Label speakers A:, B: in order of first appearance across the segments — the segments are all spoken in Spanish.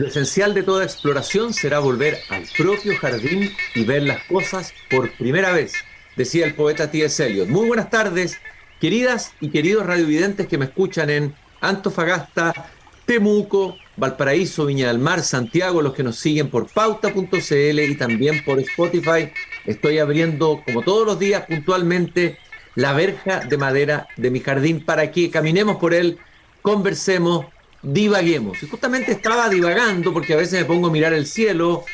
A: Lo esencial de toda exploración será volver al propio jardín y ver las cosas por primera vez, decía el poeta T.S. Eliot. Muy buenas tardes, queridas y queridos radiovidentes que me escuchan en Antofagasta, Temuco, Valparaíso, Viña del Mar, Santiago, los que nos siguen por pauta.cl y también por Spotify. Estoy abriendo, como todos los días, puntualmente la verja de madera de mi jardín para que caminemos por él, conversemos, divaguemos. Y justamente estaba divagando porque a veces me pongo a mirar el cielo,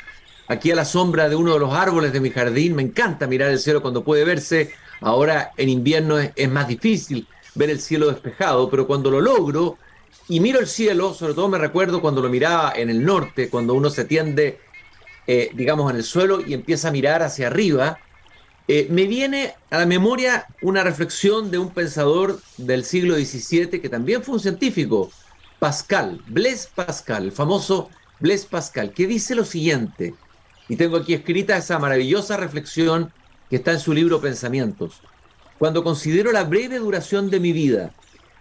A: aquí a la sombra de uno de los árboles de mi jardín. Me encanta mirar el cielo cuando puede verse. Ahora en invierno es, más difícil ver el cielo despejado, pero cuando lo logro y miro el cielo, sobre todo me recuerdo cuando lo miraba en el norte, cuando uno se tiende, eh, digamos, en el suelo y empieza a mirar hacia arriba, eh, me viene a la memoria una reflexión de un pensador del siglo XVII que también fue un científico, Pascal, Blaise Pascal, el famoso Blaise Pascal, que dice lo siguiente, y tengo aquí escrita esa maravillosa reflexión que está en su libro Pensamientos. Cuando considero la breve duración de mi vida,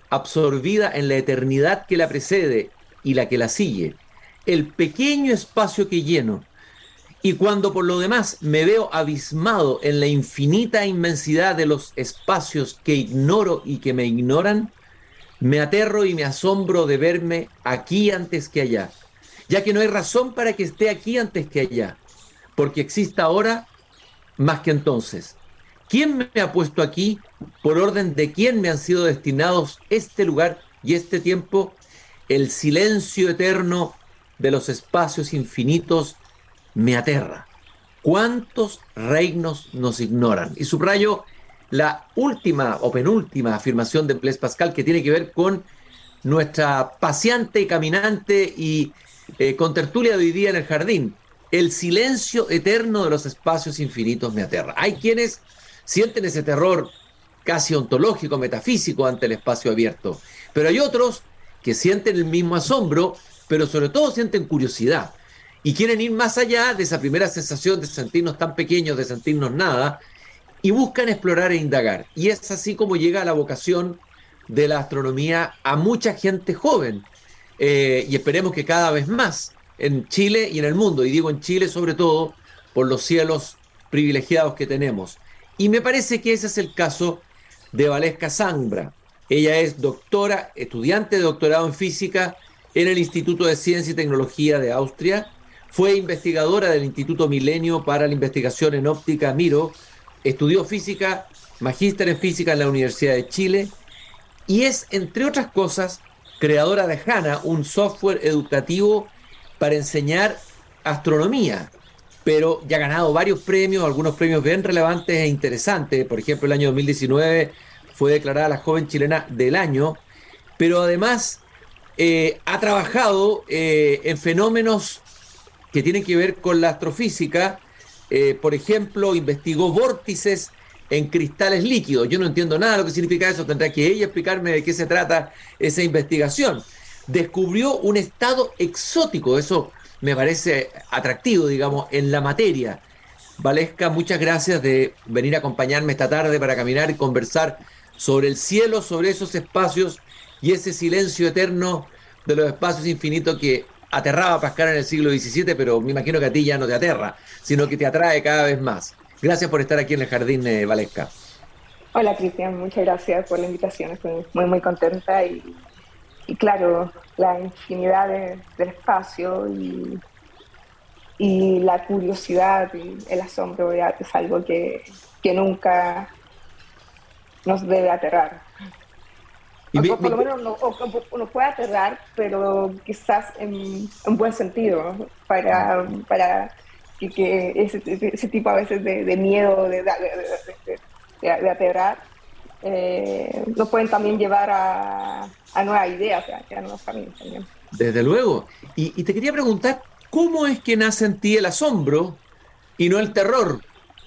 A: absorbida en la eternidad que la precede y la que la sigue, el pequeño espacio que lleno, y cuando por lo demás me veo abismado en la infinita inmensidad de los espacios que ignoro y que me ignoran, me aterro y me asombro de verme aquí antes que allá, ya que no hay razón para que esté aquí antes que allá, porque exista ahora más que entonces. ¿Quién me ha puesto aquí? ¿Por orden de quién me han sido destinados este lugar y este tiempo? El silencio eterno de los espacios infinitos me aterra. ¿Cuántos reinos nos ignoran? Y subrayo la última o penúltima afirmación de Blaise Pascal que tiene que ver con nuestra paciente, caminante y eh, con tertulia de hoy día en el jardín. El silencio eterno de los espacios infinitos me aterra. Hay quienes sienten ese terror casi ontológico, metafísico ante el espacio abierto, pero hay otros que sienten el mismo asombro, pero sobre todo sienten curiosidad y quieren ir más allá de esa primera sensación de sentirnos tan pequeños, de sentirnos nada, y buscan explorar e indagar. Y es así como llega la vocación de la astronomía a mucha gente joven, eh, y esperemos que cada vez más en Chile y en el mundo, y digo en Chile sobre todo por los cielos privilegiados que tenemos. Y me parece que ese es el caso de Valesca Zambra. Ella es doctora, estudiante de doctorado en física en el Instituto de Ciencia y Tecnología de Austria. Fue investigadora del Instituto Milenio para la Investigación en Óptica Miro Estudió física, magíster en física en la Universidad de Chile y es, entre otras cosas, creadora de HANA, un software educativo para enseñar astronomía, pero ya ha ganado varios premios, algunos premios bien relevantes e interesantes. Por ejemplo, el año 2019 fue declarada la joven chilena del año, pero además eh, ha trabajado eh, en fenómenos que tienen que ver con la astrofísica eh, por ejemplo, investigó vórtices en cristales líquidos. Yo no entiendo nada de lo que significa eso, tendrá que ella explicarme de qué se trata esa investigación. Descubrió un estado exótico, eso me parece atractivo, digamos, en la materia. Valesca, muchas gracias de venir a acompañarme esta tarde para caminar y conversar sobre el cielo, sobre esos espacios y ese silencio eterno de los espacios infinitos que aterraba a Pascal en el siglo XVII, pero me imagino que a ti ya no te aterra, sino que te atrae cada vez más. Gracias por estar aquí en el Jardín de Valesca.
B: Hola Cristian, muchas gracias por la invitación, estoy muy muy contenta y, claro, la infinidad del espacio y, la curiosidad y el asombro es algo que nunca nos debe aterrar por lo menos uno, puede aterrar, pero quizás en, un buen sentido, para, para que, ese, tipo a veces de, miedo, de, de, aterrar, eh, nos pueden también llevar a, a nuevas ideas, a, nuevos caminos también.
A: Desde luego. Y, y te quería preguntar, ¿cómo es que nace en ti el asombro y no el terror?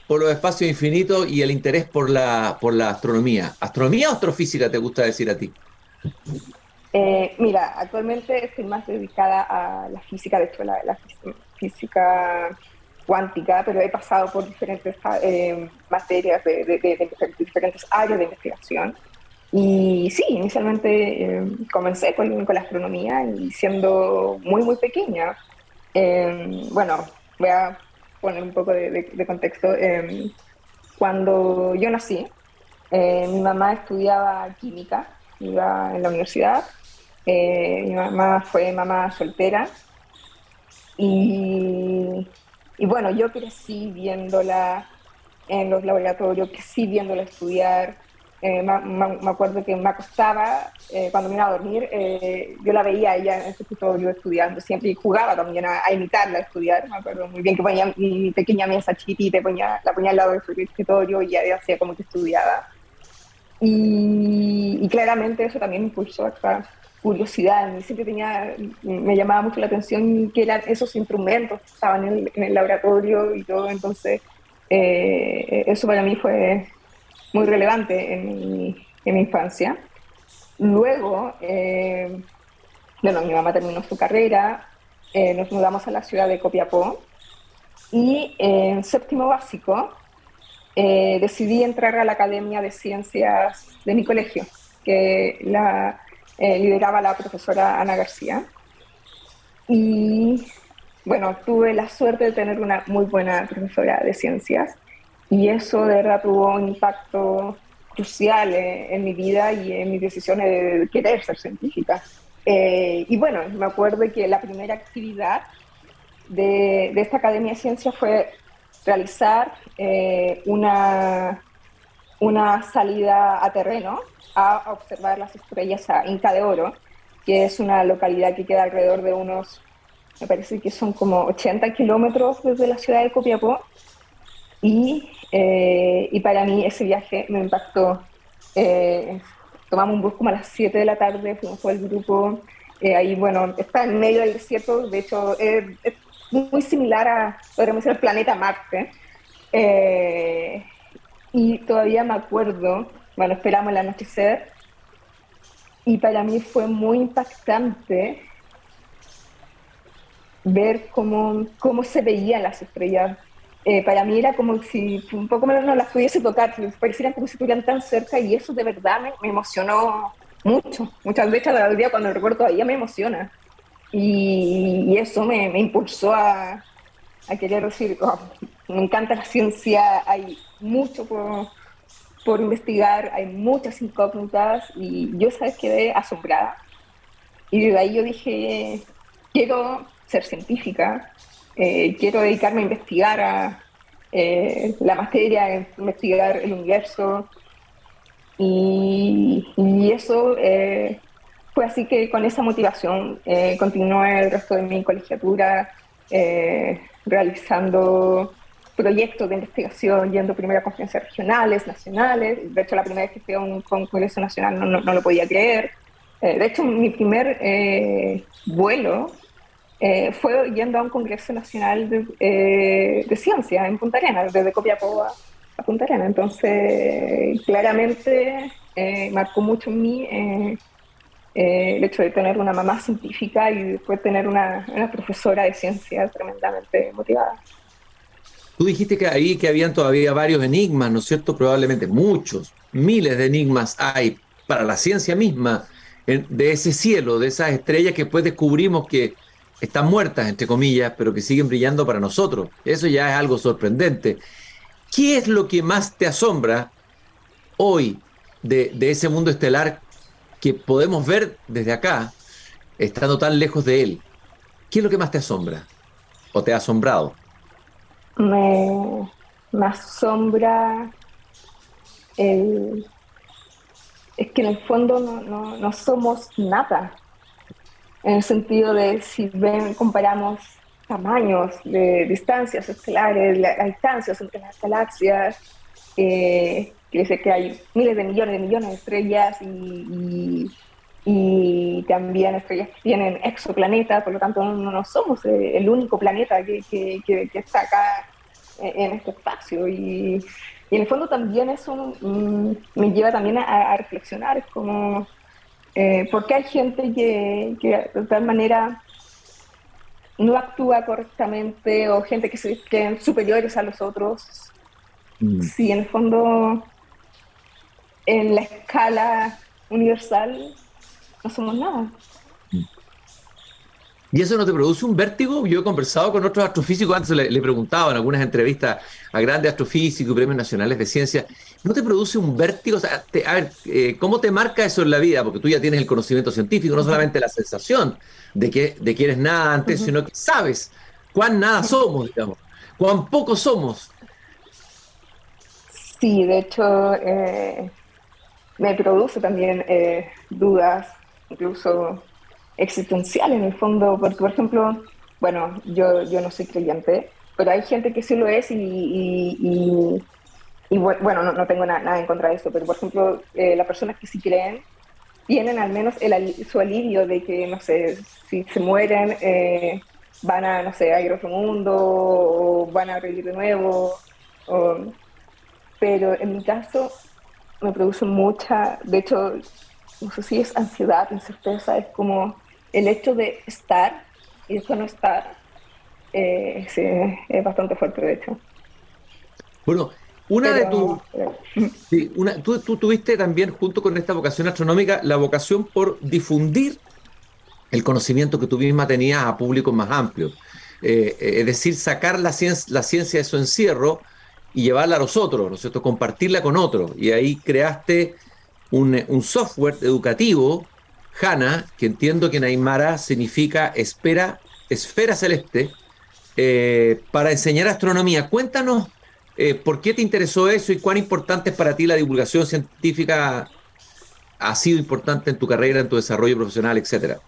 A: Por los espacios infinitos y el interés por la, por la astronomía. ¿Astronomía o astrofísica te gusta decir a ti?
B: Eh, mira, actualmente estoy más dedicada a la física, de hecho la, física cuántica, pero he pasado por diferentes eh, materias de, diferentes áreas de investigación. Y sí, inicialmente eh, comencé con, con, la astronomía y siendo muy, muy pequeña. Eh, bueno, voy a poner un poco de, contexto. Eh, cuando yo nací, mi mamá estudiaba química, iba en la universidad. mi mamá fue mamá soltera. Y, y bueno, yo crecí viéndola en los laboratorios, crecí viéndola estudiar eh, me, acuerdo que me acostaba, eh, cuando me iba a dormir, eh, yo la veía ella en su escritorio estudiando siempre jugaba también a, imitarla a estudiar. Me acuerdo muy bien que ponía mi pequeña mesa chiquitita, ponía, la ponía al lado de su escritorio y ella hacía como que estudiaba. Y, claramente eso también impulsó esta curiosidad. Siempre tenía, me llamaba mucho la atención que eran esos instrumentos que estaban en el, en el laboratorio y todo. Entonces, eso para mí fue muy relevante en mi, en mi infancia. Luego, eh, bueno, mi mamá terminó su carrera, eh, nos mudamos a la ciudad de Copiapó y en séptimo básico eh, decidí entrar a la Academia de Ciencias de mi colegio, que la lideraba la profesora Ana García. Y bueno, tuve la suerte de tener una muy buena profesora de ciencias y eso de verdad tuvo un impacto crucial en, mi vida y en mis decisiones de querer ser científica. Eh, y bueno, me acuerdo que la primera actividad de, de esta Academia de Ciencias fue realizar eh, una, una salida a terreno a observar las estrellas a Inca de Oro, que es una localidad que queda alrededor de unos, me parece que son como 80 kilómetros desde la ciudad de Copiapó. Y eh, y para mí ese viaje me impactó. Eh, tomamos un bus como a las 7 de la tarde, fuimos todo el grupo. Eh, ahí, bueno, está en medio del desierto, de hecho es muy similar a, podríamos decir, el planeta Marte. y todavía me acuerdo, bueno, esperamos el anochecer, y para mí fue muy impactante ver cómo, cómo se veían las estrellas eh, para mí era como si un poco menos no las pudiese tocar, parecieran como si estuvieran tan cerca y eso de verdad me, emocionó mucho. Muchas veces día cuando recuerdo todavía me emociona. Y, eso me, me, impulsó a, a querer decir, oh, me encanta la ciencia, hay mucho por, por investigar, hay muchas incógnitas y yo, ¿sabes? Quedé asombrada. Y de ahí yo dije, quiero ser científica, eh, quiero dedicarme a investigar a, eh, la materia, investigar el universo. Y, eso eh, fue así que con esa motivación continué el resto de mi colegiatura realizando proyectos de investigación, yendo primero a conferencias regionales, nacionales. De hecho, la primera vez que fui a un congreso nacional no, no, lo podía creer. de hecho, mi primer vuelo eh, fue yendo a un Congreso Nacional de, eh, Ciencia en Punta Arenas, desde Copiapó a, Punta Arenas. Entonces, claramente eh, marcó mucho en mí el hecho de tener una mamá científica y después tener una, profesora de ciencia tremendamente motivada.
A: Tú dijiste que ahí que habían todavía varios enigmas, ¿no es cierto? Probablemente muchos, miles de enigmas hay para la ciencia misma, de ese cielo, de esas estrellas que después descubrimos que están muertas, entre comillas, pero que siguen brillando para nosotros. Eso ya es algo sorprendente. ¿Qué es lo que más te asombra hoy de, ese mundo estelar que podemos ver desde acá, estando tan lejos de él? ¿Qué es lo que más te asombra o te ha asombrado?
B: Me, asombra el, es que en el fondo no, no somos nada en el sentido de si ven, comparamos tamaños de distancias estelares, las distancias entre las galaxias, eh, que dice que hay miles de millones de millones de estrellas y, y, también estrellas que tienen exoplanetas, por lo tanto no, somos eh, el único planeta que, que, está acá en este espacio. Y, y, en el fondo también eso mm, me lleva también a, a reflexionar, como eh, porque hay gente que, de tal manera no actúa correctamente o gente que se creen superiores a los otros. Mm. Sí, en el fondo en la escala universal no somos nada.
A: ¿Y eso no te produce un vértigo? Yo he conversado con otros astrofísicos, antes le, le preguntaba en algunas entrevistas a grandes astrofísicos y premios nacionales de ciencia, ¿no te produce un vértigo? O sea, a ver, eh, ¿cómo te marca eso en la vida? Porque tú ya tienes el conocimiento científico, no solamente la sensación de que, de que eres nada antes, sino que sabes cuán nada somos, digamos, cuán poco somos.
B: Sí, de hecho, eh, me produce también eh, dudas, incluso existencial en el fondo, porque por ejemplo, bueno, yo, yo no soy creyente, pero hay gente que sí lo es y, y, bueno, no, no tengo nada en contra de eso, pero por ejemplo, eh, las personas que sí creen tienen al menos el, su alivio de que, no sé, si se mueren, eh, van a, no sé, a ir a otro mundo o van a revivir de nuevo. pero en mi caso me produce mucha, de hecho, no sé si es ansiedad, incerteza, es como el hecho de estar y después no estar eh, es bastante fuerte, de hecho.
A: Bueno, una de tus... Sí, tú, tú, tuviste también, junto con esta vocación astronómica, la vocación por difundir el conocimiento que tú misma tenías a públicos más amplios. Eh, es decir, sacar la ciencia, la ciencia de su encierro y llevarla a los otros, ¿no es cierto? Compartirla con otros. Y ahí creaste un, un software educativo Hanna, que entiendo que en Aymara significa espera, esfera celeste, eh, para enseñar astronomía. Cuéntanos eh, por qué te interesó eso y cuán importante es para ti la divulgación científica ha sido importante en tu carrera, en tu desarrollo profesional, etcétera.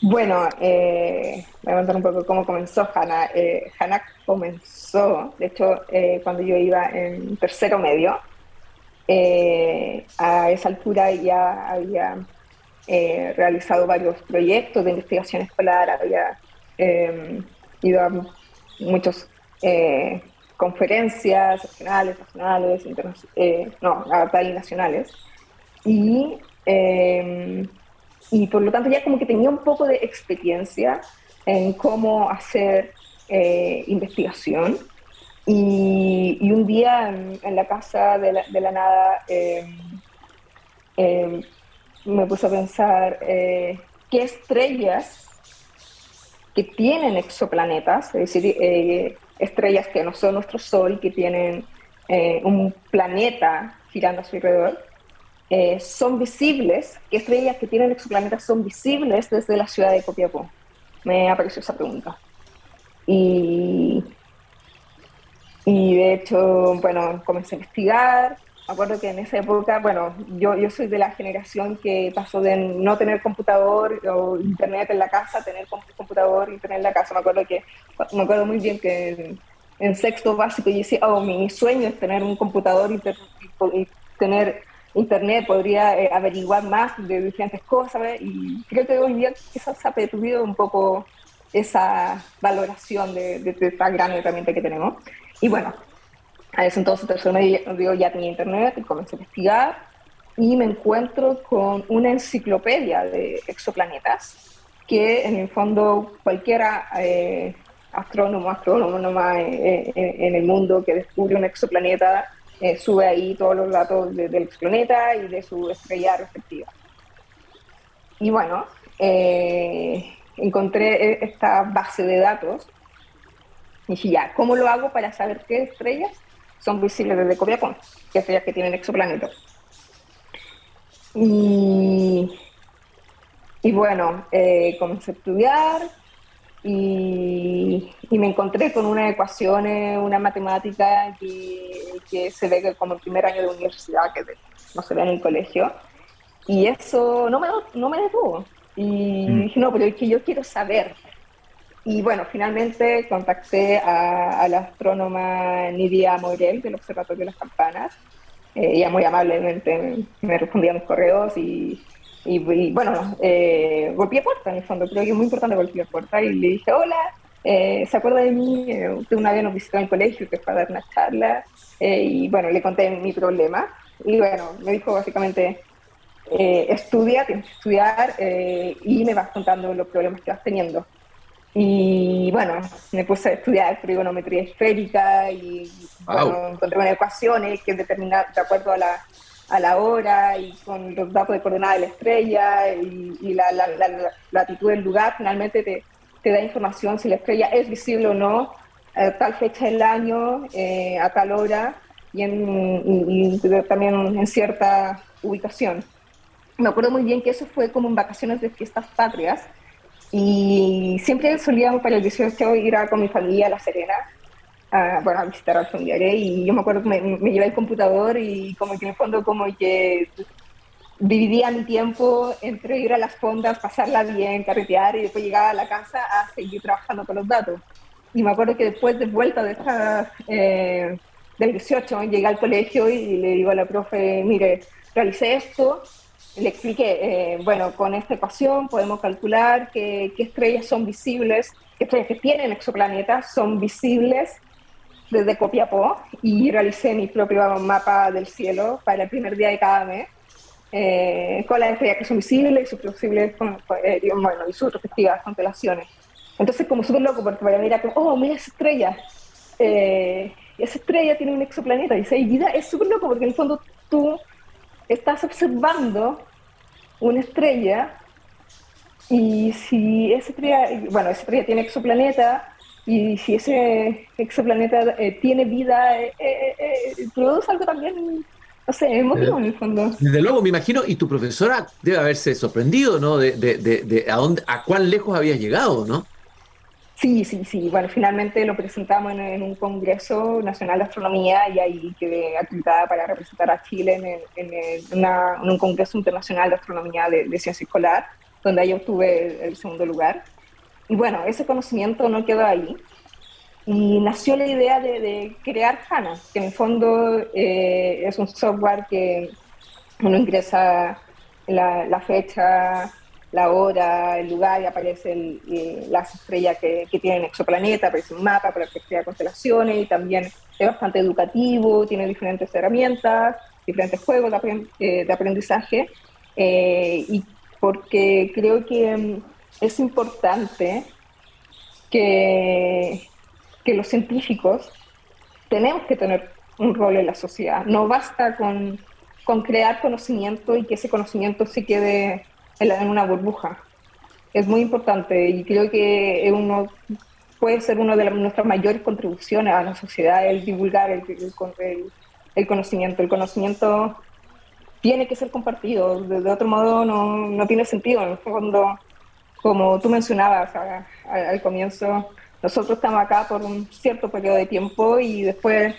B: Bueno, eh, voy a contar un poco cómo comenzó Hanna. Hanna comenzó, de hecho, cuando yo iba en tercero medio. a esa altura ya había eh, realizado varios proyectos de investigación escolar, había ido a muchas eh, conferencias regionales, nacionales, eh, no, y nacionales. Y, em, y por lo tanto ya como que tenía un poco de experiencia en cómo hacer investigación. Y, y, un día en, la casa de la, de la nada eh, me puse a pensar eh, qué estrellas que tienen exoplanetas, es decir, eh, estrellas que no son nuestro Sol, que tienen eh, un planeta girando a su alrededor, son visibles, qué estrellas que tienen exoplanetas son visibles desde la ciudad de Copiapó. Me apareció esa pregunta. Y, y de hecho, bueno, comencé a investigar, acuerdo que en esa época, bueno, yo, yo soy de la generación que pasó de no tener computador o internet en la casa a tener computador y internet en la casa. Me acuerdo que me acuerdo muy bien que en, sexto básico yo decía, oh, mi, sueño es tener un computador y, tener internet, podría eh, averiguar más de diferentes cosas. Y creo que hoy día quizás se ha perdido un poco esa valoración de, de, de esta gran herramienta que tenemos. Y bueno, a ese entonces yo ya tenía internet y comencé a investigar y me encuentro con una enciclopedia de exoplanetas que en el fondo cualquiera eh, astrónomo, astrónomo eh, eh, en el mundo que descubre un exoplaneta sube ahí todos los datos del exoplaneta y de su estrella respectiva. Y bueno, encontré esta base de datos y dije, ya, ¿cómo lo hago para saber qué estrellas son visibles desde Copiapó, que estrellas que tienen exoplanetas. Y, y bueno, eh, comencé a estudiar y, me encontré con una ecuación, una matemática que, que, se ve como el primer año de universidad, que no se ve en el colegio. Y eso no me, no me detuvo. Y mm. dije, no, pero es que yo quiero saber y bueno, finalmente contacté a, la astrónoma Nidia Morel del Observatorio de las Campanas. Eh, ella muy amablemente me respondía a mis correos y, bueno, eh, golpeé puerta en el fondo. Creo que es muy importante golpear puerta y le dije, hola, eh, ¿se acuerda de mí? Eh, usted una vez nos visitó en el colegio que para dar una charla. y bueno, le conté mi problema. Y bueno, me dijo básicamente, estudia, tienes que estudiar y me vas contando los problemas que vas teniendo. Y bueno, me puse a estudiar trigonometría esférica y encontré unas ecuaciones que determinan, de acuerdo a la, a la hora y con los datos de coordenada de la estrella y, la, latitud del lugar, finalmente te, te, da información si la estrella es visible o no a tal fecha del año, eh, a tal hora y, en, también en cierta ubicación. Me acuerdo muy bien que eso fue como en vacaciones de fiestas patrias y siempre solíamos para el 18 ir a, con mi familia a La Serena a, bueno, a visitar a familiares y yo me acuerdo que me, me llevé el computador y como que en el fondo como que dividía mi tiempo entre ir a las fondas, pasarla bien, carretear y después llegar a la casa a seguir trabajando con los datos. Y me acuerdo que después de vuelta de esta, eh, del 18 llegué al colegio y le digo a la profe, mire, realicé esto, le expliqué, eh, bueno, con esta ecuación podemos calcular qué estrellas son visibles, qué estrellas que tienen exoplanetas son visibles desde Copiapó y realicé mi propio mapa del cielo para el primer día de cada mes, eh, con las estrellas que son visibles y sus posibles, eh, bueno, y sus respectivas constelaciones. Entonces, como súper loco, porque para mirar como, oh, mira esa estrella, eh, esa estrella tiene un exoplaneta, y esa vida es súper loco, porque en el fondo tú estás observando una estrella, y si esa estrella, bueno, esa estrella tiene exoplaneta, y si ese exoplaneta eh, tiene vida, eh, eh, produce algo también, no sé, emotivo en el fondo.
A: Desde luego, me imagino, y tu profesora debe haberse sorprendido, ¿no? De, de, de, a, dónde, a cuán lejos habías llegado, ¿no?
B: Sí, sí, sí. Bueno, finalmente lo presentamos en, un Congreso Nacional de Astronomía y ahí quedé acreditada para representar a Chile en, un Congreso Internacional de Astronomía de, Ciencia Escolar, donde ahí obtuve el segundo lugar. Y bueno, ese conocimiento no quedó ahí. Y nació la idea de, crear HANA, que en el fondo eh, es un software que uno ingresa la, fecha, la hora, el lugar y aparece las estrellas que, tienen exoplaneta, aparece un mapa para que crea constelaciones y también es bastante educativo, tiene diferentes herramientas, diferentes juegos de, eh, aprendizaje eh, y porque creo que mm, es importante que, que los científicos tenemos que tener un rol en la sociedad. No basta con, con crear conocimiento y que ese conocimiento se quede en, una burbuja. Es muy importante y creo que uno puede ser una de nuestras mayores contribuciones a la sociedad el divulgar el, el, conocimiento. El conocimiento tiene que ser compartido, de, otro modo no, no, tiene sentido. En el fondo, como tú mencionabas al comienzo, nosotros estamos acá por un cierto periodo de tiempo y después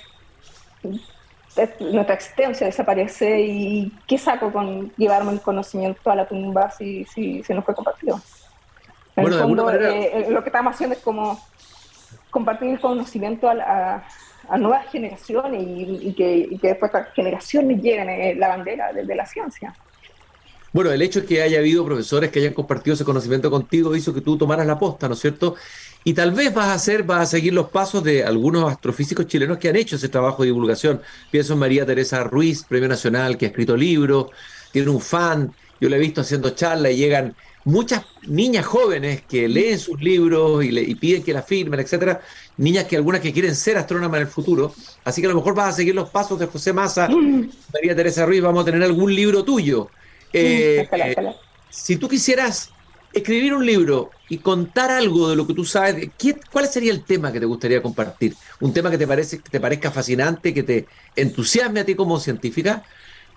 B: nuestra existencia desaparece y ¿qué saco con llevarme el conocimiento a la tumba si, si, si no fue compartido? En el fondo, eh, lo que estamos haciendo es como compartir el conocimiento a, a, nuevas generaciones y, que, y, que, después estas generaciones lleguen eh, la bandera de, de la ciencia.
A: Bueno, el hecho es que haya habido profesores que hayan compartido ese conocimiento contigo hizo que tú tomaras la posta, ¿no es cierto? Y tal vez vas a hacer, vas a seguir los pasos de algunos astrofísicos chilenos que han hecho ese trabajo de divulgación. Pienso en María Teresa Ruiz, Premio Nacional, que ha escrito libros, tiene un fan, yo la he visto haciendo charlas y llegan muchas niñas jóvenes que leen sus libros y, le, y piden que la firmen, etcétera, niñas que algunas que quieren ser astrónomas en el futuro, así que a lo mejor vas a seguir los pasos de José Massa, mm. María Teresa Ruiz, vamos a tener algún libro tuyo. Eh, eh, si tú quisieras escribir un libro y contar algo de lo que tú sabes, ¿qué, ¿cuál sería el tema que te gustaría compartir? Un tema que te, parece, que te parezca fascinante, que te entusiasme a ti como científica,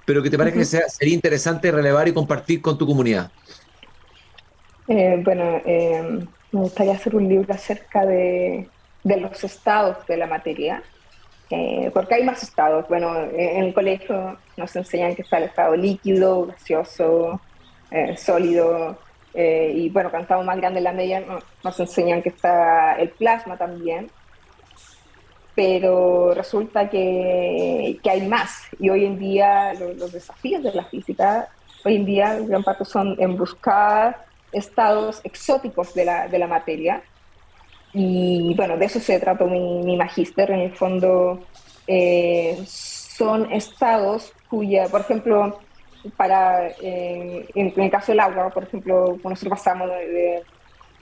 A: pero que te parezca que sea, sería interesante relevar y compartir con tu comunidad.
B: Eh, bueno, me gustaría hacer un libro acerca de, de los estados de la materia eh, porque hay más estados. Bueno, en el colegio nos enseñan que está el estado líquido, gaseoso, eh, sólido, eh, y bueno, cuando estamos más grandes en la media nos enseñan que está el plasma también, pero resulta que, que hay más, y hoy en día los, desafíos de la física, hoy en día gran parte son en buscar estados exóticos de la, de la materia, y bueno, de eso se trata mi, mi magíster. En el fondo, eh, son estados cuya, por ejemplo, para, eh, en, el caso del agua, por ejemplo, nosotros pasamos de,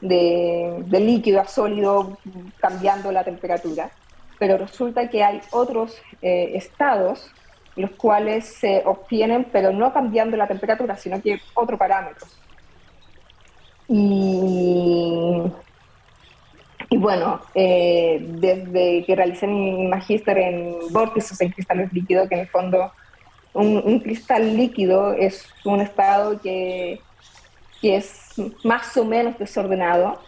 B: de, líquido a sólido cambiando la temperatura, pero resulta que hay otros eh, estados los cuales se obtienen, pero no cambiando la temperatura, sino que otro parámetro. Y, y bueno, eh, desde que realicé mi magíster en vórtices en cristales líquidos, que en el fondo un, cristal líquido es un estado que, que, es más o menos desordenado,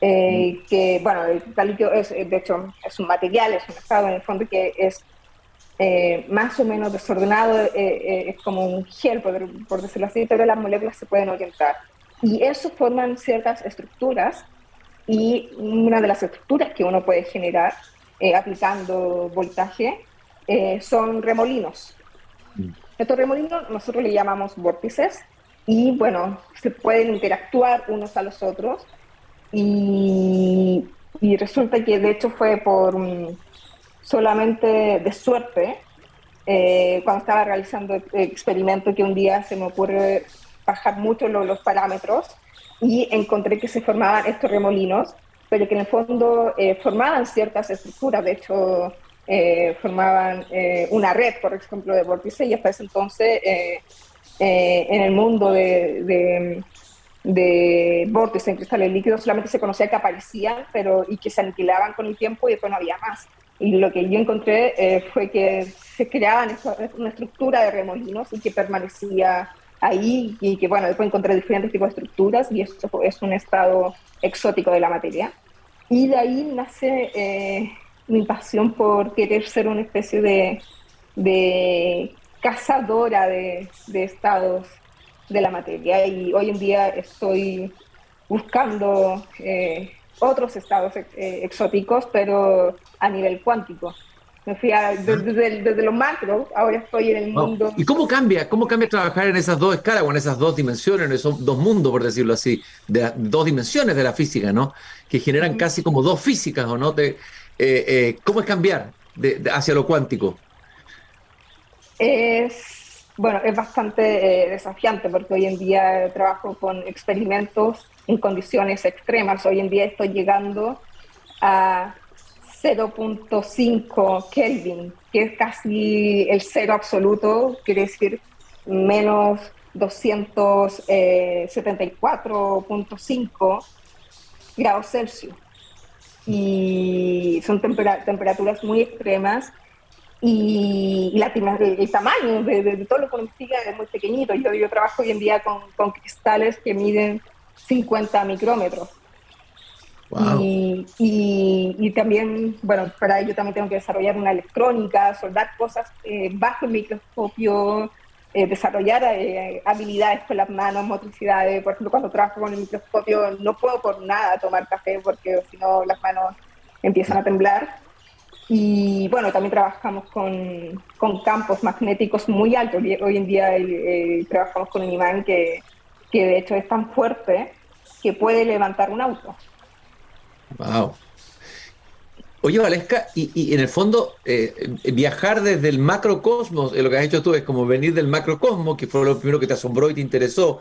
B: eh, que bueno, el cristal líquido es, de hecho es un material, es un estado en el fondo que es eh, más o menos desordenado, es como un gel, por, por decirlo así, pero las moléculas se pueden orientar. Y eso forman ciertas estructuras y una de las estructuras que uno puede generar eh, aplicando voltaje eh, son remolinos. Mm. Estos remolinos nosotros le llamamos vórtices y bueno, se pueden interactuar unos a los otros y, y resulta que de hecho fue por mm, solamente de suerte eh, cuando estaba realizando el experimento que un día se me ocurre bajar mucho los parámetros y encontré que se formaban estos remolinos, pero que en el fondo eh, formaban ciertas estructuras, de hecho eh, formaban eh, una red, por ejemplo, de vórtices, y hasta ese entonces en el mundo de, de, de, vórtices en cristales líquidos solamente se conocía que aparecían pero, y que se aniquilaban con el tiempo y después no había más. Y lo que yo encontré fue que se creaban una estructura de remolinos y que permanecía ahí y que, bueno, después encontré diferentes tipos de estructuras y esto es un estado exótico de la materia. Y de ahí nace eh, mi pasión por querer ser una especie de, de cazadora de, de, estados de la materia y hoy en día estoy buscando eh, otros estados eh, exóticos, pero a nivel cuántico. Desde, desde, lo macro, ahora estoy en el mundo.
A: ¿Y cómo cambia? ¿Cómo cambia trabajar en esas dos escalas o en esas dos dimensiones, en esos dos mundos, por decirlo así, de dos dimensiones de la física, ¿no? Que generan casi como dos físicas, ¿o no? De, eh, eh, ¿Cómo es cambiar hacia lo cuántico?
B: Es, bueno, es bastante eh, desafiante porque hoy en día trabajo con experimentos en condiciones extremas. Hoy en día estoy llegando a 0.5 Kelvin, que es casi el cero absoluto, quiere decir menos 274.5 eh, grados Celsius. Y son temperaturas muy extremas y, la, el, tamaño de, todo lo que uno investiga es muy pequeñito. Yo, yo trabajo hoy en día con, con cristales que miden 50 micrómetros. Y, también, bueno, para ello también tengo que desarrollar una electrónica, soldar cosas eh, bajo el microscopio, eh, desarrollar eh, habilidades con las manos, motricidades. Por ejemplo, cuando trabajo con el microscopio no puedo por nada tomar café porque si no las manos empiezan a temblar. Y bueno, también trabajamos con, con campos magnéticos muy altos. Hoy en día trabajamos con un imán que, que de hecho es tan fuerte que puede levantar un auto.
A: Wow. Oye, Valesca, y, en el fondo, eh, viajar desde el macrocosmos, eh, lo que has hecho tú es como venir del macrocosmos, que fue lo primero que te asombró y te interesó,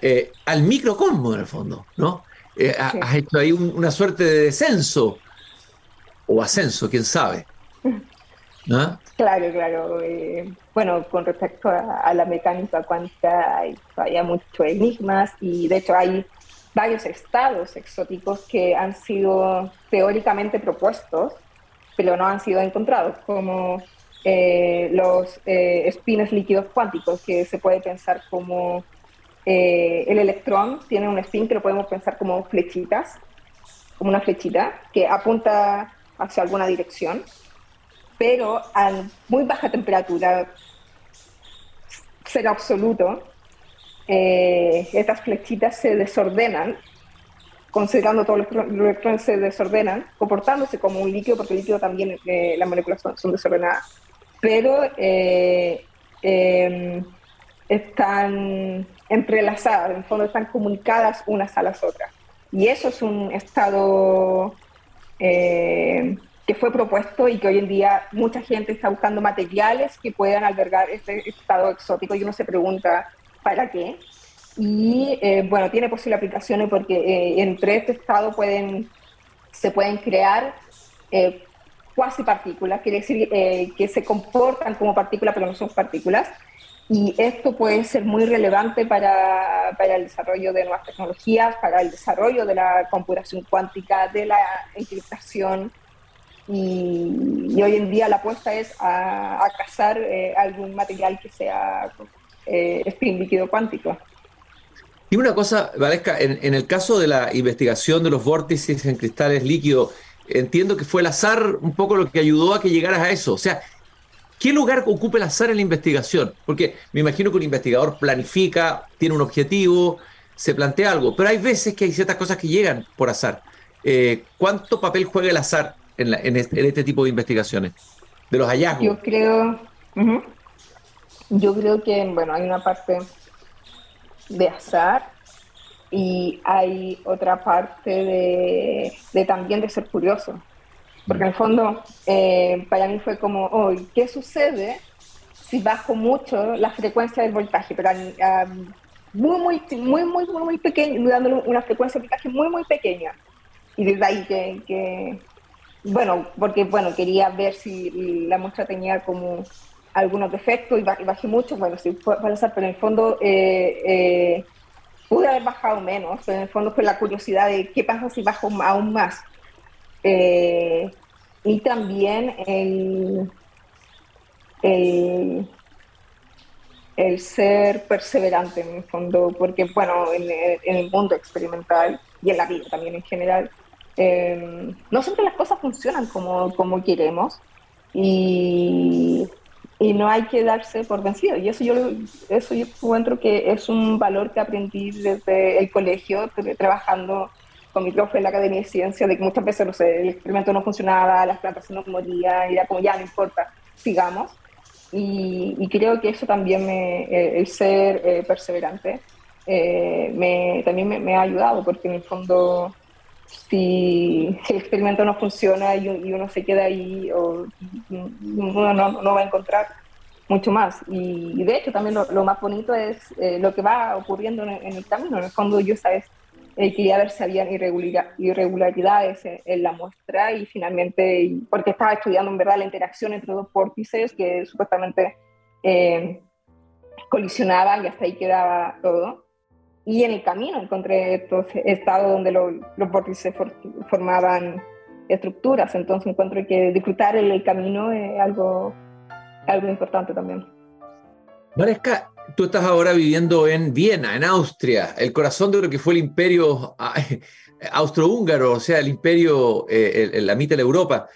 A: eh, al microcosmos en el fondo, ¿no? Has hecho ahí una suerte de descenso o ascenso, quién sabe.
B: ¿No? Claro, claro. bueno, con respecto a, a, la mecánica cuántica hay todavía muchos enigmas y de hecho hay varios estados exóticos que han sido teóricamente propuestos, pero no han sido encontrados, como eh, los eh, líquidos cuánticos, que se puede pensar como eh, el electrón tiene un spin que lo podemos pensar como flechitas, como una flechita que apunta hacia alguna dirección, pero a muy baja temperatura, cero absoluto, eh, estas flechitas se desordenan, considerando todos los electrones se desordenan, comportándose como un líquido, porque el líquido también, eh, las moléculas son, desordenadas, pero eh, em, están entrelazadas, en el fondo están comunicadas unas a las otras. Y eso es un estado que fue propuesto y que hoy en día mucha gente está buscando materiales que puedan albergar este estado exótico y uno se pregunta, para qué. Y eh, bueno, tiene posibles aplicaciones porque eh, entre este estado pueden, se pueden crear eh, cuasi partículas, quiere decir eh, que se comportan como partículas pero no son partículas. Y esto puede ser muy relevante para, para, el desarrollo de nuevas tecnologías, para el desarrollo de la computación cuántica, de la encriptación. Y, hoy en día la apuesta es a, a cazar eh, algún material que sea eh, spin líquido cuántico.
A: Y una cosa, Valesca, en, en, el caso de la investigación de los vórtices en cristales líquidos, entiendo que fue el azar un poco lo que ayudó a que llegaras a eso. O sea, ¿qué lugar ocupa el azar en la investigación? Porque me imagino que un investigador planifica, tiene un objetivo, se plantea algo, pero hay veces que hay ciertas cosas que llegan por azar. Eh, ¿Cuánto papel juega el azar en, este, en, este, tipo de investigaciones? De los hallazgos.
B: Yo creo, yo creo que, bueno, hay una parte de azar y hay otra parte de, también de ser curioso. Porque en el fondo, eh, para mí fue como, hoy, ¿qué sucede si bajo mucho la frecuencia del voltaje? Pero muy, muy, muy, muy, muy, muy pequeño, dándole una frecuencia de voltaje muy, muy pequeña. Y desde ahí que, bueno, porque, bueno, quería ver si la muestra tenía como algunos defectos y bajé mucho, bueno, sí, puede pasar, pero en el fondo eh, eh, pude haber bajado menos, en el fondo fue la curiosidad de qué pasa si bajo aún más. Eh, y también el, el, ser perseverante en el fondo, porque bueno, en, el mundo experimental y en la vida también en general, no siempre las cosas funcionan como, como queremos. Y y no hay que darse por vencido. Y eso yo, eso yo encuentro que es un valor que aprendí desde el colegio, trabajando con mi profe en la Academia de Ciencias, de que muchas veces no sé, el experimento no funcionaba, las plantas no morían, y era como ya no importa, sigamos. Y, creo que eso también, me, eh, el ser eh, perseverante, eh, me, también me, ha ayudado, porque en el fondo si, el experimento no funciona y, uno se queda ahí, o, uno no, va a encontrar mucho más. Y, de hecho también lo, más bonito es eh, lo que va ocurriendo en, el camino. En el fondo yo, sabes, eh, quería ver si había irregularidades en, la muestra y finalmente, porque estaba estudiando en verdad la interacción entre dos vórtices que supuestamente eh, colisionaban y hasta ahí quedaba todo. Y en el camino encontré estos estados donde los vórtices formaban estructuras, entonces encuentro que disfrutar el, camino es algo, algo importante también.
A: Maresca, tú estás ahora viviendo en Viena, en Austria, el corazón de lo que fue el imperio ah, austrohúngaro, o sea, el imperio, eh, la mitad de Europa.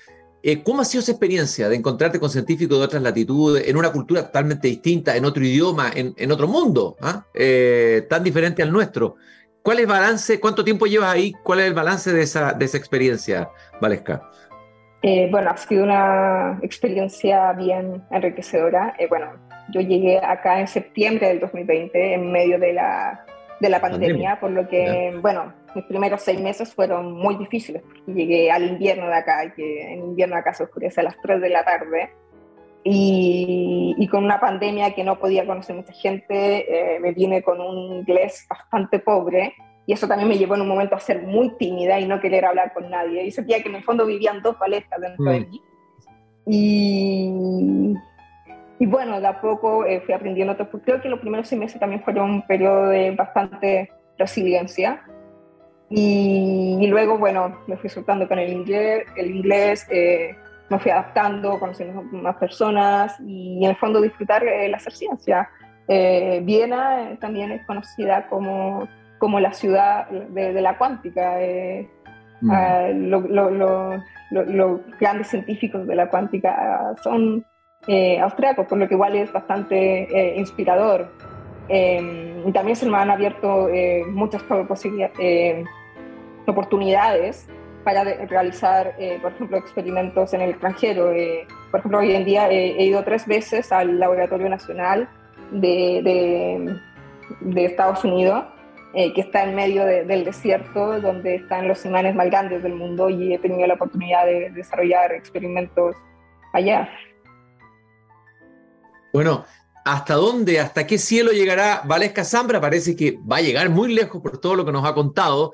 A: Eh, ¿Cómo ha sido esa experiencia de encontrarte con científicos de otras latitudes, en una cultura totalmente distinta, en otro idioma, en, otro mundo, ¿ah? eh, tan diferente al nuestro? ¿Cuál es el balance? ¿Cuánto tiempo llevas ahí? ¿Cuál es el balance de esa, de esa experiencia, Valesca?
B: Eh, bueno, ha sido una experiencia bien enriquecedora. bueno, yo llegué acá en septiembre del 2020, en medio de la, de la pandemia, por lo que, bueno, mis primeros seis meses fueron muy difíciles. Llegué al invierno de acá, que en invierno acá se oscurece a las 3 de la tarde, y, y con una pandemia que no podía conocer mucha gente, eh, me vine con un inglés bastante pobre, y eso también me llevó en un momento a ser muy tímida y no querer hablar con nadie. Y sentía que en el fondo vivían dos paletas dentro de mm. mí. Y, y bueno, de a poco eh, fui aprendiendo. Creo que los primeros seis meses también fueron un periodo de bastante resiliencia. Y, luego, bueno, me fui soltando con el inglés, el inglés eh, me fui adaptando, conociendo más personas y en el fondo disfrutar el hacer ciencia. Eh, Viena eh, también es conocida como, como la ciudad de, la cuántica. Mm. Ah, los grandes científicos de la cuántica son austriacos, por lo que igual es bastante inspirador. y también se me han abierto muchas posibilidades oportunidades para realizar, eh, por ejemplo, experimentos en el extranjero. Eh, por ejemplo, hoy en día he ido tres veces al Laboratorio Nacional de, de, Estados Unidos, eh, que está en medio del desierto, donde están los imanes más grandes del mundo y he tenido la oportunidad de desarrollar experimentos allá.
A: Bueno, ¿hasta dónde, hasta qué cielo llegará Valesca Zambra? Parece que va a llegar muy lejos por todo lo que nos ha contado.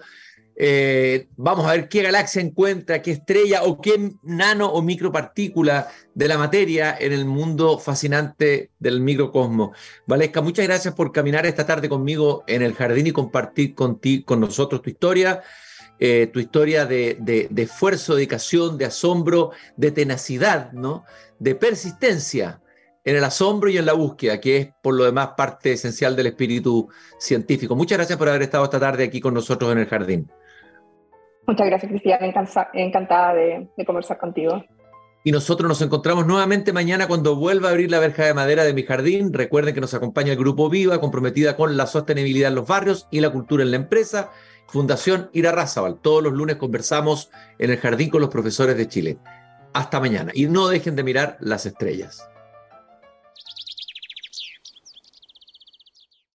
A: Eh, vamos a ver qué galaxia encuentra, qué estrella o qué nano o micropartícula de la materia en el mundo fascinante del microcosmos. Valesca, muchas gracias por caminar esta tarde conmigo en el jardín y compartir con, con nosotros tu historia. Eh, tu historia de, de, esfuerzo, dedicación, de asombro, de tenacidad, ¿no? de persistencia en el asombro y en la búsqueda, que es por lo demás parte esencial del espíritu científico. Muchas gracias por haber estado esta tarde aquí con nosotros en el jardín.
B: Muchas gracias, Cristian. Encantada de, conversar contigo.
A: Y nosotros nos encontramos nuevamente mañana cuando vuelva a abrir la verja de madera de mi jardín. Recuerden que nos acompaña el Grupo Viva, comprometida con la sostenibilidad en los barrios y la cultura en la empresa. Fundación Ira Razabal. Todos los lunes conversamos en el jardín con los profesores de Chile. Hasta mañana. Y no dejen de mirar las estrellas.